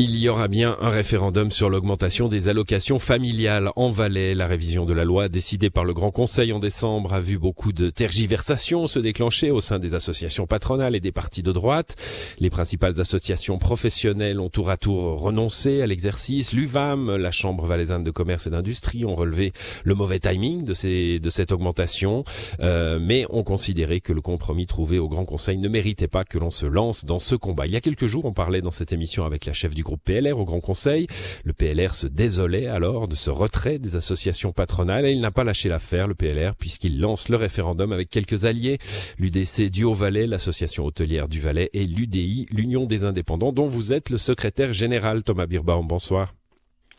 Il y aura bien un référendum sur l'augmentation des allocations familiales en Valais. La révision de la loi décidée par le Grand Conseil en décembre a vu beaucoup de tergiversations se déclencher au sein des associations patronales et des partis de droite. Les principales associations professionnelles ont tour à tour renoncé à l'exercice. L'UVAM, la Chambre valaisanne de commerce et d'industrie, ont relevé le mauvais timing de, ces, de cette augmentation, euh, mais ont considéré que le compromis trouvé au Grand Conseil ne méritait pas que l'on se lance dans ce combat. Il y a quelques jours, on parlait dans cette émission avec la chef du groupe PLR au Grand Conseil. Le PLR se désolait alors de ce retrait des associations patronales et il n'a pas lâché l'affaire, le PLR, puisqu'il lance le référendum avec quelques alliés, l'UDC du Haut-Valais, l'association hôtelière du Valais et l'UDI, l'Union des indépendants, dont vous êtes le secrétaire général. Thomas Birbaum, bonsoir.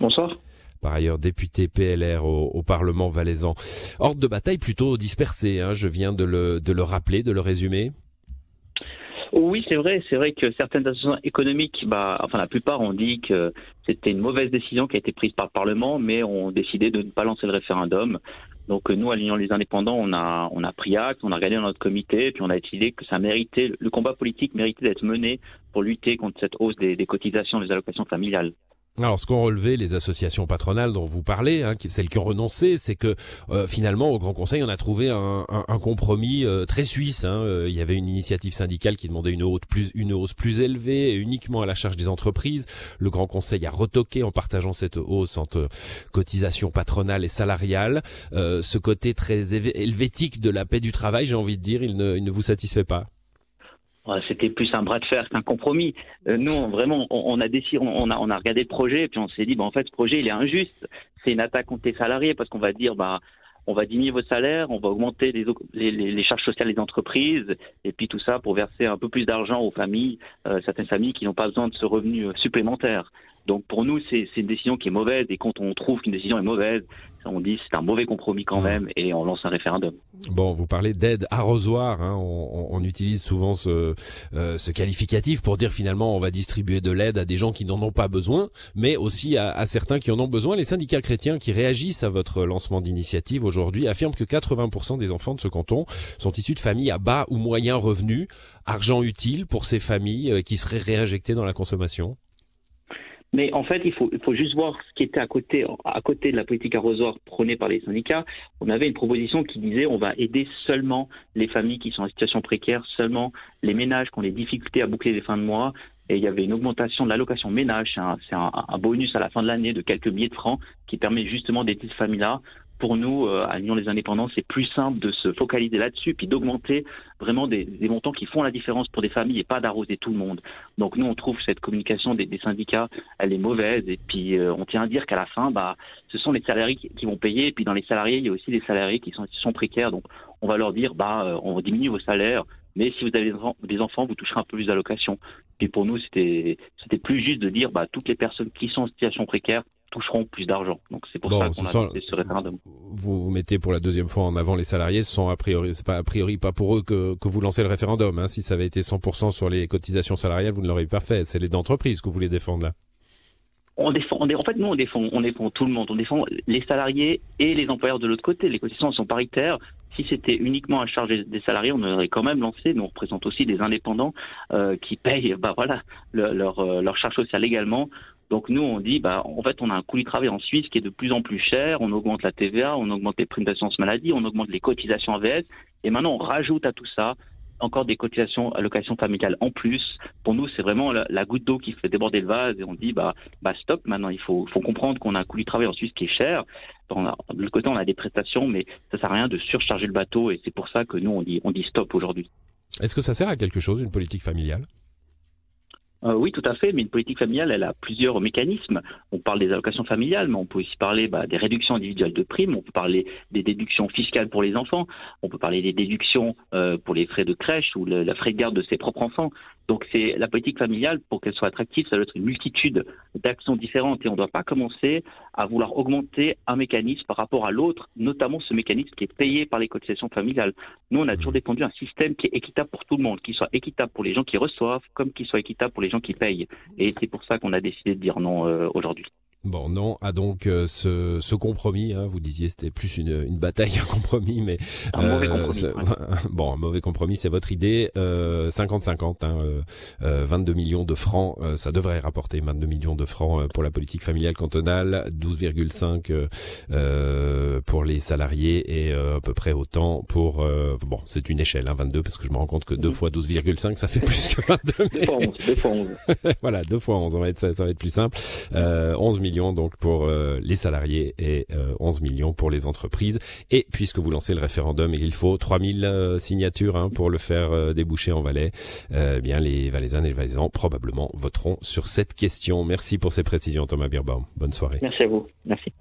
Bonsoir par ailleurs député PLR au, Parlement valaisan. Ordre de bataille plutôt dispersé, hein, je viens de le, de le rappeler, de le résumer. Oui, c'est vrai. C'est vrai que certaines associations économiques, bah, enfin la plupart ont dit que c'était une mauvaise décision qui a été prise par le Parlement, mais ont décidé de ne pas lancer le référendum. Donc nous, à l'Union des indépendants, on a, on a pris acte, on a regardé dans notre comité, puis on a décidé que ça méritait, le combat politique méritait d'être mené pour lutter contre cette hausse des, des cotisations des allocations familiales. Alors, ce qu'ont relevé les associations patronales dont vous parlez, hein, celles qui ont renoncé, c'est que euh, finalement, au Grand Conseil, on a trouvé un, compromis euh, très suisse. Hein. Euh, il y avait une initiative syndicale qui demandait une hausse plus, élevée, uniquement à la charge des entreprises. Le Grand Conseil a retoqué en partageant cette hausse entre cotisations patronales et salariales. ce côté très helvétique de la paix du travail, j'ai envie de dire, il il ne vous satisfait pas c'était plus un bras de fer qu'un compromis. Euh, nous, vraiment, on, a décidé, on a, regardé le projet, et puis on s'est dit, bah, en fait, ce projet, il est injuste. C'est une attaque contre les salariés, parce qu'on va dire, bah, on va diminuer vos salaires, on va augmenter les, les, charges sociales des entreprises, et puis tout ça pour verser un peu plus d'argent aux familles, euh, certaines familles qui n'ont pas besoin de ce revenu euh, supplémentaire. Donc pour nous, c'est une décision qui est mauvaise, et quand on trouve qu'une décision est mauvaise, on dit c'est un mauvais compromis quand même, et on lance un référendum. Bon, vous parlez d'aide arrosoir, hein. on, on, utilise souvent ce, euh, ce qualificatif pour dire finalement on va distribuer de l'aide à des gens qui n'en ont pas besoin, mais aussi à, à, certains qui en ont besoin. Les syndicats chrétiens qui réagissent à votre lancement d'initiative aujourd'hui affirment que 80% des enfants de ce canton sont issus de familles à bas ou moyens revenus, argent utile pour ces familles euh, qui seraient réinjectées dans la consommation? Mais en fait, il faut, il faut juste voir ce qui était à côté, à côté de la politique arrosoir prônée par les syndicats. On avait une proposition qui disait on va aider seulement les familles qui sont en situation précaire, seulement les ménages qui ont des difficultés à boucler les fins de mois. Et il y avait une augmentation de l'allocation ménage, c'est un, un, bonus à la fin de l'année de quelques milliers de francs qui permet justement d'aider ces familles-là pour nous, euh, à l'Union des indépendants, c'est plus simple de se focaliser là-dessus, puis d'augmenter vraiment des, montants qui font la différence pour des familles et pas d'arroser tout le monde. Donc nous, on trouve cette communication des, syndicats, elle est mauvaise, et puis euh, on tient à dire qu'à la fin, bah, ce sont les salariés qui, vont payer, et puis dans les salariés, il y a aussi des salariés qui sont, sont précaires, donc on va leur dire, bah, euh, on diminue vos salaires, mais si vous avez des enfants, vous toucherez un peu plus d'allocations. Et pour nous, c'était c'était plus juste de dire, bah, toutes les personnes qui sont en situation précaire toucheront plus d'argent. Donc c'est pour ça qu'on a fait ce référendum. Vous vous mettez pour la deuxième fois en avant les salariés. Ce sont a priori, c'est pas a priori pas pour eux que, que vous lancez le référendum. Hein. Si ça avait été 100% sur les cotisations salariales, vous ne l'auriez pas fait. C'est les entreprises que vous voulez défendre là. On défend, on, en fait, nous, on défend, on défend tout le monde. On défend les salariés et les employeurs de l'autre côté. Les cotisations sont paritaires. Si c'était uniquement à charge des salariés, on aurait quand même lancé. Mais on représente aussi des indépendants euh, qui payent, bah voilà, leur, euh, leur charge sociale également. Donc nous, on dit, bah, en fait, on a un coût du travail en Suisse qui est de plus en plus cher. On augmente la TVA, on augmente les primes d'assurance maladie, on augmente les cotisations AVS. Et maintenant, on rajoute à tout ça encore des cotisations allocations familiales en plus. Pour nous, c'est vraiment la, goutte d'eau qui fait déborder le vase et on dit bah, bah stop. Maintenant, il faut, comprendre qu'on a un coût du travail en Suisse qui est cher. On a, de l'autre côté, on a des prestations, mais ça sert à rien de surcharger le bateau et c'est pour ça que nous on dit on dit stop aujourd'hui. Est-ce que ça sert à quelque chose une politique familiale? Euh, oui, tout à fait, mais une politique familiale, elle a plusieurs mécanismes. On parle des allocations familiales, mais on peut aussi parler bah, des réductions individuelles de primes, on peut parler des déductions fiscales pour les enfants, on peut parler des déductions euh, pour les frais de crèche ou la frais de garde de ses propres enfants. Donc c'est la politique familiale, pour qu'elle soit attractive, ça doit être une multitude d'actions différentes et on ne doit pas commencer à vouloir augmenter un mécanisme par rapport à l'autre, notamment ce mécanisme qui est payé par les cotisations familiales. Nous, on a toujours défendu un système qui est équitable pour tout le monde, qui soit équitable pour les gens qui reçoivent, comme qui soit équitable pour les gens qui payent. Et c'est pour ça qu'on a décidé de dire non euh, aujourd'hui. Bon, non a donc euh, ce, ce, compromis. Hein, vous disiez c'était plus une, une bataille qu'un compromis, mais un mauvais euh, compromis, bon, un mauvais compromis, c'est votre idée. 50-50, euh, hein, 22 millions de francs, ça devrait rapporter 22 millions de francs pour la politique familiale cantonale, 12,5 pour les salariés et à peu près autant pour. bon, c'est une échelle, hein, 22, parce que je me rends compte que 2 fois 12,5, ça fait plus que 22. Mais... 2 fois 11. voilà, 2 fois 11, on va être, ça, ça va être plus simple. 11 millions donc pour euh, les salariés et 11 euh, millions pour les entreprises. Et puisque vous lancez le référendum, il faut 3000 euh, signatures hein, pour le faire déboucher en Valais, eh bien les Valaisannes et les Valaisans probablement voteront sur cette question. Merci pour ces précisions Thomas Birbaum. Bonne soirée. Merci à vous. Merci.